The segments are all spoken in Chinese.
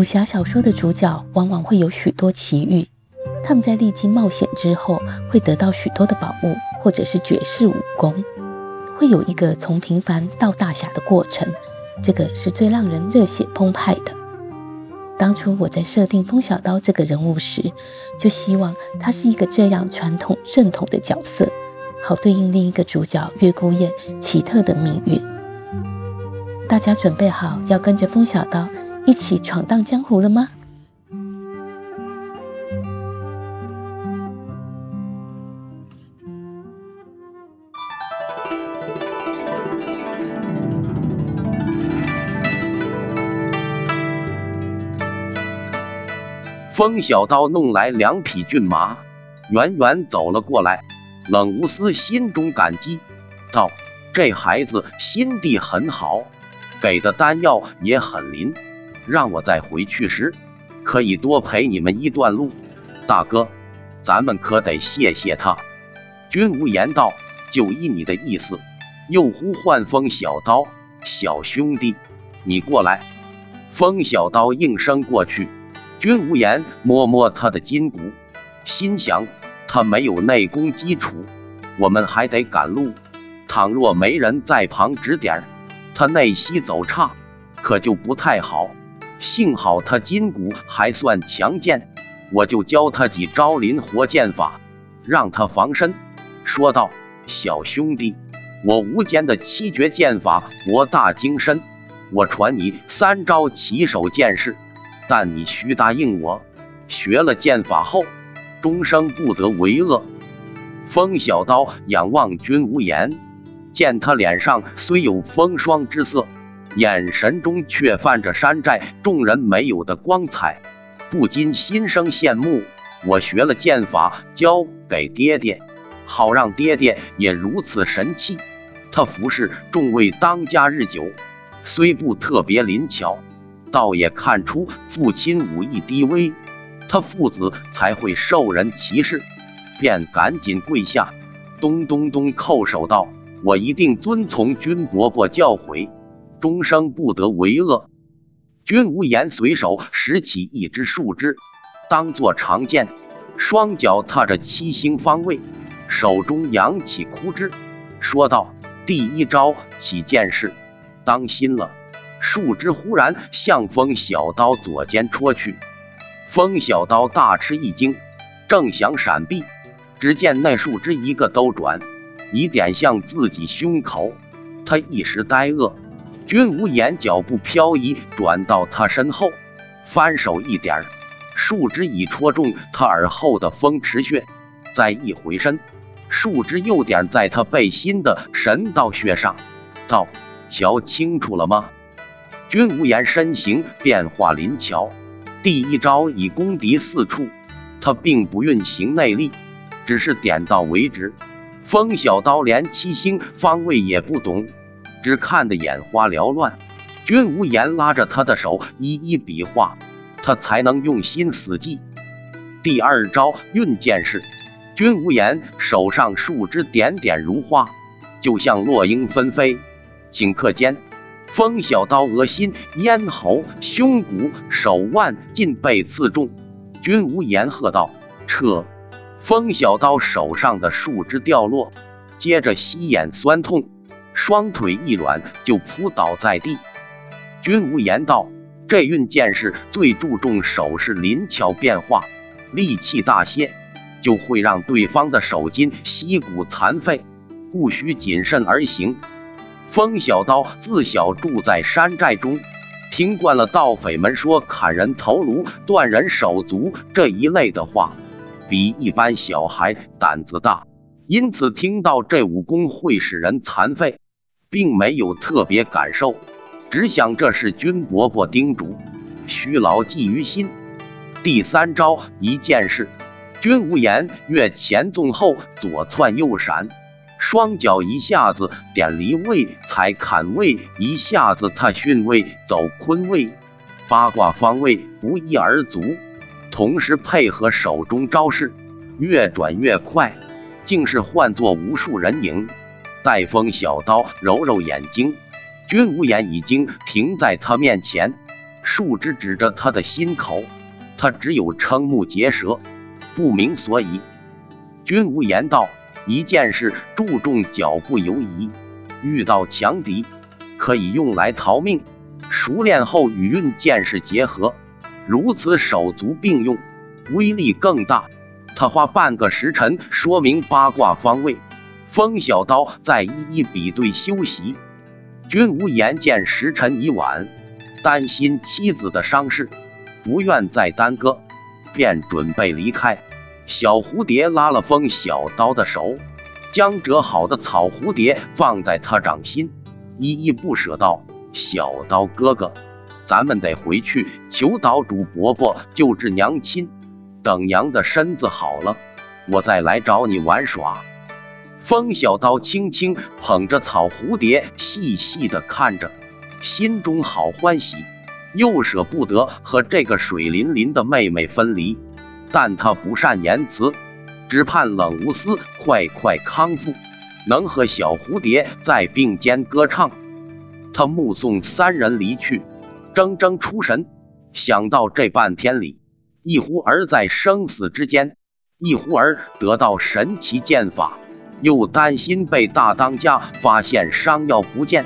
武侠小说的主角往往会有许多奇遇，他们在历经冒险之后，会得到许多的宝物，或者是绝世武功，会有一个从平凡到大侠的过程，这个是最让人热血澎湃的。当初我在设定风小刀这个人物时，就希望他是一个这样传统正统的角色，好对应另一个主角月孤雁奇特的命运。大家准备好要跟着风小刀？一起闯荡江湖了吗？风小刀弄来两匹骏马，远远走了过来。冷无私心中感激，道：“这孩子心地很好，给的丹药也很灵。”让我再回去时，可以多陪你们一段路。大哥，咱们可得谢谢他。君无言道：“就依你的意思。”又呼唤风小刀：“小兄弟，你过来。”风小刀应声过去。君无言摸摸他的筋骨，心想：他没有内功基础，我们还得赶路。倘若没人在旁指点，他内息走差，可就不太好。幸好他筋骨还算强健，我就教他几招灵活剑法，让他防身。说道：“小兄弟，我无间的七绝剑法博大精深，我传你三招起手剑式，但你需答应我，学了剑法后，终生不得为恶。”风小刀仰望君无言，见他脸上虽有风霜之色。眼神中却泛着山寨众人没有的光彩，不禁心生羡慕。我学了剑法，交给爹爹，好让爹爹也如此神气。他服侍众位当家日久，虽不特别灵巧，倒也看出父亲武艺低微，他父子才会受人歧视。便赶紧跪下，咚咚咚叩首道：“我一定遵从君伯伯教诲。”终生不得为恶。君无言随手拾起一支树枝，当作长剑，双脚踏着七星方位，手中扬起枯枝，说道：“第一招起剑式，当心了！”树枝忽然向风小刀左肩戳去，风小刀大吃一惊，正想闪避，只见那树枝一个兜转，已点向自己胸口，他一时呆愕。君无言脚步漂移，转到他身后，翻手一点，树枝已戳中他耳后的风池穴。再一回身，树枝又点在他背心的神道穴上。道：“瞧清楚了吗？”君无言身形变化灵巧，第一招已攻敌四处。他并不运行内力，只是点到为止。风小刀连七星方位也不懂。只看得眼花缭乱，君无言拉着他的手一一比划，他才能用心死记。第二招运剑式，君无言手上树枝点点如花，就像落英纷飞。顷刻间，风小刀额心、咽喉、胸骨、手腕尽被刺中。君无言喝道：“撤！”风小刀手上的树枝掉落，接着膝眼酸痛。双腿一软，就扑倒在地。君无言道：“这运剑式最注重手势灵巧变化，力气大些，就会让对方的手筋膝骨残废，故需谨慎而行。”风小刀自小住在山寨中，听惯了盗匪们说砍人头颅、断人手足这一类的话，比一般小孩胆子大，因此听到这武功会使人残废，并没有特别感受，只想这是军伯伯叮嘱，需牢记于心。第三招一件事，君无言越前纵后，左窜右闪。双脚一下子点离位，踩坎位；一下子踏巽位走坤位，八卦方位不一而足。同时配合手中招式，越转越快，竟是换作无数人影。带风小刀揉揉眼睛，君无言已经停在他面前，树枝指着他的心口，他只有瞠目结舌，不明所以。君无言道。一件事注重脚步游移，遇到强敌可以用来逃命。熟练后与运剑士结合，如此手足并用，威力更大。他花半个时辰说明八卦方位，风小刀再一一比对休息。君无言见时辰已晚，担心妻子的伤势，不愿再耽搁，便准备离开。小蝴蝶拉了风小刀的手，将折好的草蝴蝶放在他掌心，依依不舍道：“小刀哥哥，咱们得回去求岛主伯伯救治娘亲，等娘的身子好了，我再来找你玩耍。”风小刀轻轻捧着草蝴蝶，细细的看着，心中好欢喜，又舍不得和这个水灵灵的妹妹分离。但他不善言辞，只盼冷无思快快康复，能和小蝴蝶在并肩歌唱。他目送三人离去，怔怔出神，想到这半天里，一忽儿在生死之间，一忽儿得到神奇剑法，又担心被大当家发现伤药不见，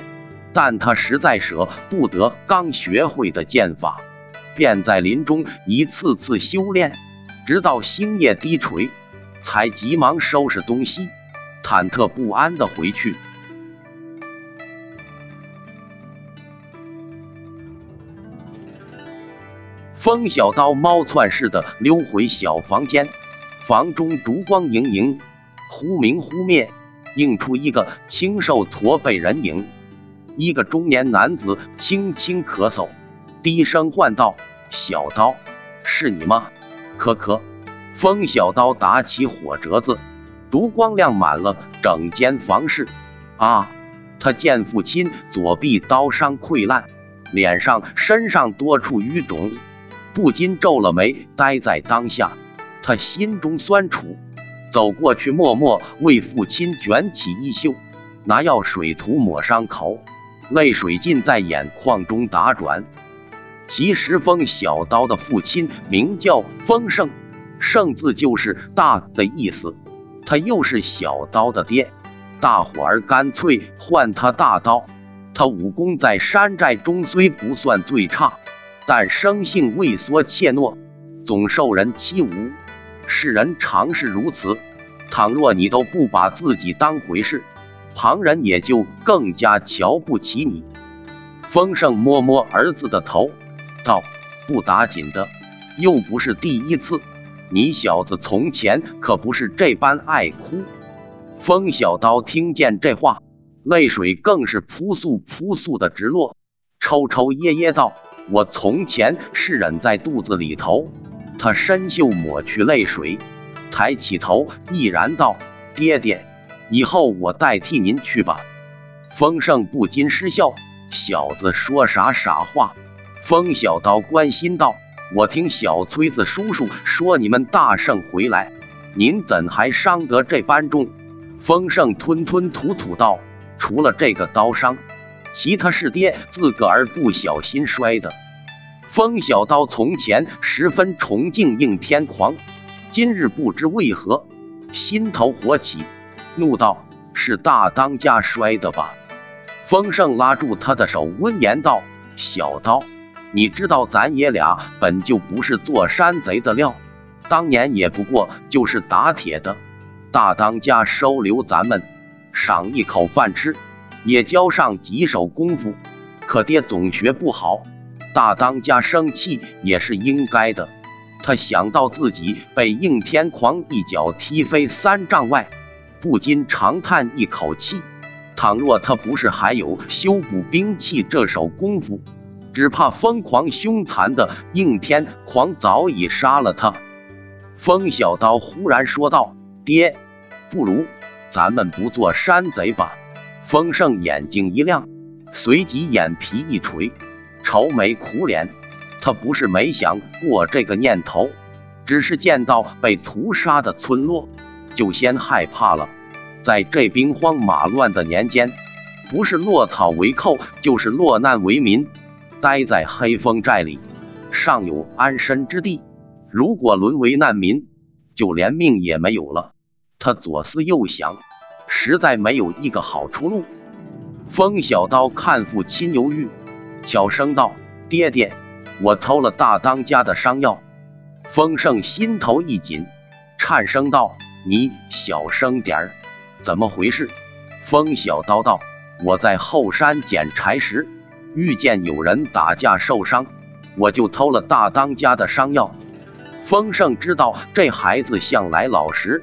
但他实在舍不得刚学会的剑法，便在林中一次次修炼。直到星夜低垂，才急忙收拾东西，忐忑不安的回去。风小刀猫窜似的溜回小房间，房中烛光盈盈，忽明忽灭，映出一个清瘦驼背人影。一个中年男子轻轻咳嗽，低声唤道：“小刀，是你吗？”咳咳，风小刀打起火折子，烛光亮满了整间房室。啊！他见父亲左臂刀伤溃烂，脸上、身上多处淤肿，不禁皱了眉。呆在当下，他心中酸楚，走过去，默默为父亲卷起衣袖，拿药水涂抹伤口，泪水尽在眼眶中打转。其实风小刀的父亲名叫风盛，盛字就是大的意思。他又是小刀的爹，大伙儿干脆唤他大刀。他武功在山寨中虽不算最差，但生性畏缩怯懦，总受人欺侮。世人常是如此。倘若你都不把自己当回事，旁人也就更加瞧不起你。风盛摸摸儿子的头。道不打紧的，又不是第一次。你小子从前可不是这般爱哭。风小刀听见这话，泪水更是扑簌扑簌的直落，抽抽噎噎道：“我从前是忍在肚子里头。”他伸袖抹去泪水，抬起头毅然道：“爹爹，以后我代替您去吧。”风盛不禁失笑：“小子说啥傻话？”风小刀关心道：“我听小崔子叔叔说你们大胜回来，您怎还伤得这般重？”风盛吞吞吐吐道：“除了这个刀伤，其他是爹自个儿不小心摔的。”风小刀从前十分崇敬应天狂，今日不知为何心头火起，怒道：“是大当家摔的吧？”风盛拉住他的手，温言道：“小刀。”你知道咱爷俩本就不是做山贼的料，当年也不过就是打铁的。大当家收留咱们，赏一口饭吃，也教上几手功夫。可爹总学不好，大当家生气也是应该的。他想到自己被应天狂一脚踢飞三丈外，不禁长叹一口气。倘若他不是还有修补兵器这手功夫，只怕疯狂凶残的应天狂早已杀了他。风小刀忽然说道：“爹，不如咱们不做山贼吧？”风盛眼睛一亮，随即眼皮一垂，愁眉苦脸。他不是没想过这个念头，只是见到被屠杀的村落，就先害怕了。在这兵荒马乱的年间，不是落草为寇，就是落难为民。待在黑风寨里，尚有安身之地；如果沦为难民，就连命也没有了。他左思右想，实在没有一个好出路。风小刀看父亲犹豫，小声道：“爹爹。”我偷了大当家的伤药，丰盛心头一紧，颤声道：“你小声点儿，怎么回事？”风小刀道：“我在后山捡柴时，遇见有人打架受伤，我就偷了大当家的伤药。”丰盛知道这孩子向来老实，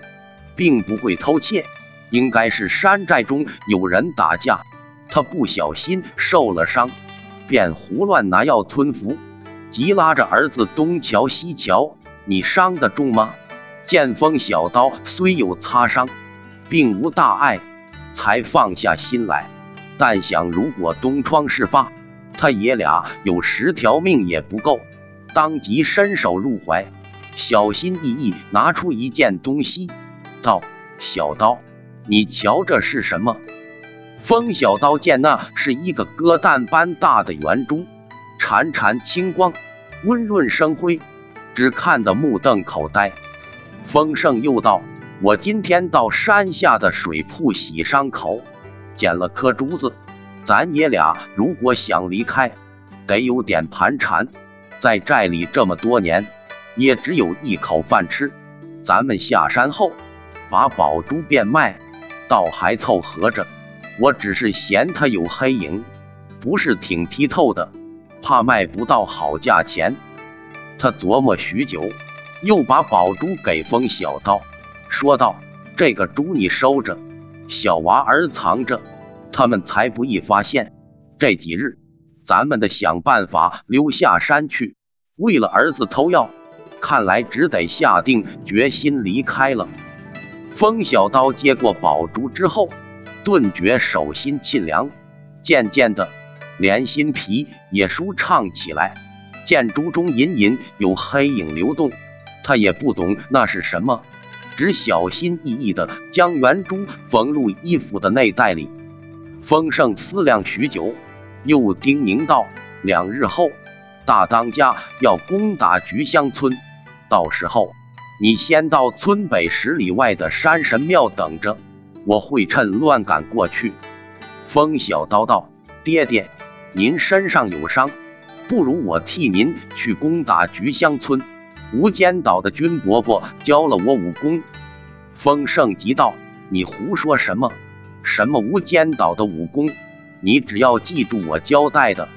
并不会偷窃，应该是山寨中有人打架，他不小心受了伤，便胡乱拿药吞服。急拉着儿子东瞧西瞧，你伤得重吗？剑锋小刀虽有擦伤，并无大碍，才放下心来。但想如果东窗事发，他爷俩有十条命也不够。当即伸手入怀，小心翼翼拿出一件东西，道：“小刀，你瞧这是什么？”风小刀见那是一个鸽蛋般大的圆珠。潺潺清光，温润生辉，只看得目瞪口呆。丰盛又道：“我今天到山下的水铺洗伤口，捡了颗珠子。咱爷俩如果想离开，得有点盘缠。在寨里这么多年，也只有一口饭吃。咱们下山后把宝珠变卖，倒还凑合着。我只是嫌它有黑影，不是挺剔透的。”怕卖不到好价钱，他琢磨许久，又把宝珠给风小刀，说道：“这个珠你收着，小娃儿藏着，他们才不易发现。这几日，咱们得想办法溜下山去。为了儿子偷药，看来只得下定决心离开了。”风小刀接过宝珠之后，顿觉手心沁凉，渐渐的。连心皮也舒畅起来，见珠中隐隐有黑影流动，他也不懂那是什么，只小心翼翼地将圆珠缝入衣服的内袋里。丰盛思量许久，又叮咛道：“两日后，大当家要攻打菊香村，到时候你先到村北十里外的山神庙等着，我会趁乱赶过去。”风小刀道：“爹爹。”您身上有伤，不如我替您去攻打菊香村。无间岛的君伯伯教了我武功。风盛急道：“你胡说什么？什么无间岛的武功？你只要记住我交代的。”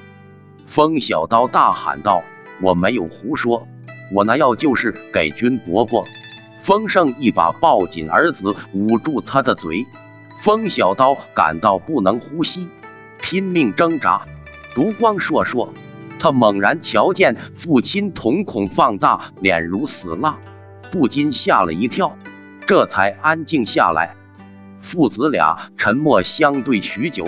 风小刀大喊道：“我没有胡说，我拿药就是给君伯伯。”风盛一把抱紧儿子，捂住他的嘴。风小刀感到不能呼吸，拼命挣扎。烛光烁烁，他猛然瞧见父亲瞳孔放大，脸如死蜡，不禁吓了一跳，这才安静下来。父子俩沉默相对许久，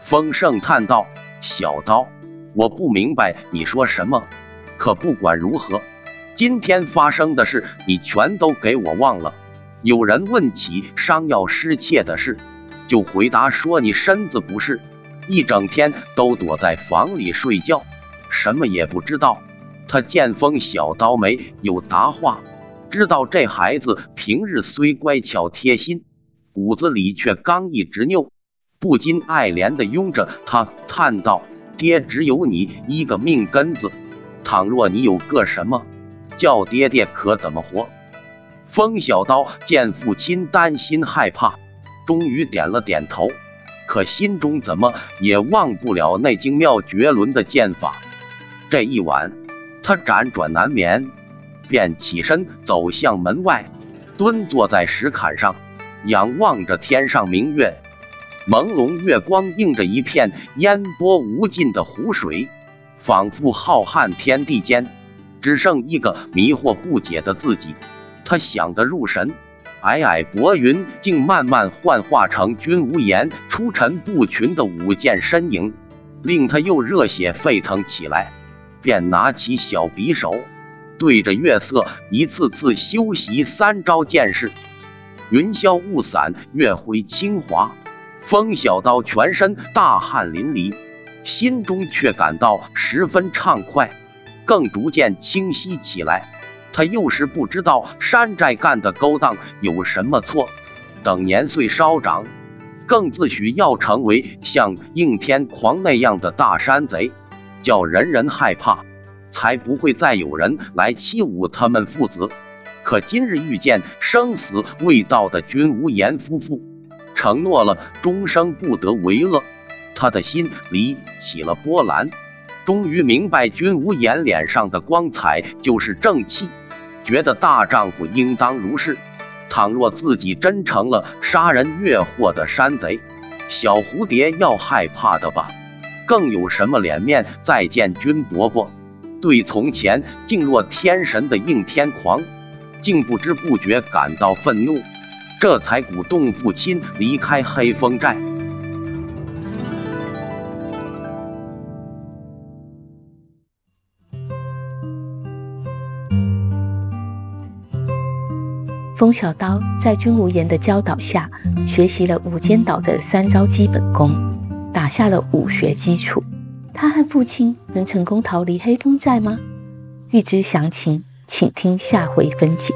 风盛叹道：“小刀，我不明白你说什么。可不管如何，今天发生的事你全都给我忘了。有人问起伤药失窃的事，就回答说你身子不适。”一整天都躲在房里睡觉，什么也不知道。他见风小刀没有答话，知道这孩子平日虽乖巧贴心，骨子里却刚毅执拗，不禁爱怜的拥着他，叹道：“爹只有你一个命根子，倘若你有个什么，叫爹爹可怎么活？”风小刀见父亲担心害怕，终于点了点头。可心中怎么也忘不了那精妙绝伦的剑法。这一晚，他辗转难眠，便起身走向门外，蹲坐在石坎上，仰望着天上明月。朦胧月光映着一片烟波无尽的湖水，仿佛浩瀚天地间只剩一个迷惑不解的自己。他想得入神，皑皑薄云竟慢慢幻化成君无言出尘不群的舞剑身影，令他又热血沸腾起来。便拿起小匕首，对着月色一次次修习三招剑式。云消雾散，月辉清华。风小刀全身大汗淋漓，心中却感到十分畅快，更逐渐清晰起来。他又是不知道山寨干的勾当有什么错，等年岁稍长，更自诩要成为像应天狂那样的大山贼。叫人人害怕，才不会再有人来欺侮他们父子。可今日遇见生死未到的君无言夫妇，承诺了终生不得为恶，他的心里起了波澜。终于明白君无言脸上的光彩就是正气，觉得大丈夫应当如是。倘若自己真成了杀人越货的山贼，小蝴蝶要害怕的吧？更有什么脸面再见君伯伯？对从前敬若天神的应天狂，竟不知不觉感到愤怒，这才鼓动父亲离开黑风寨。风小刀在君无言的教导下，学习了五间岛的三招基本功。打下了武学基础，他和父亲能成功逃离黑风寨吗？欲知详情，请听下回分解。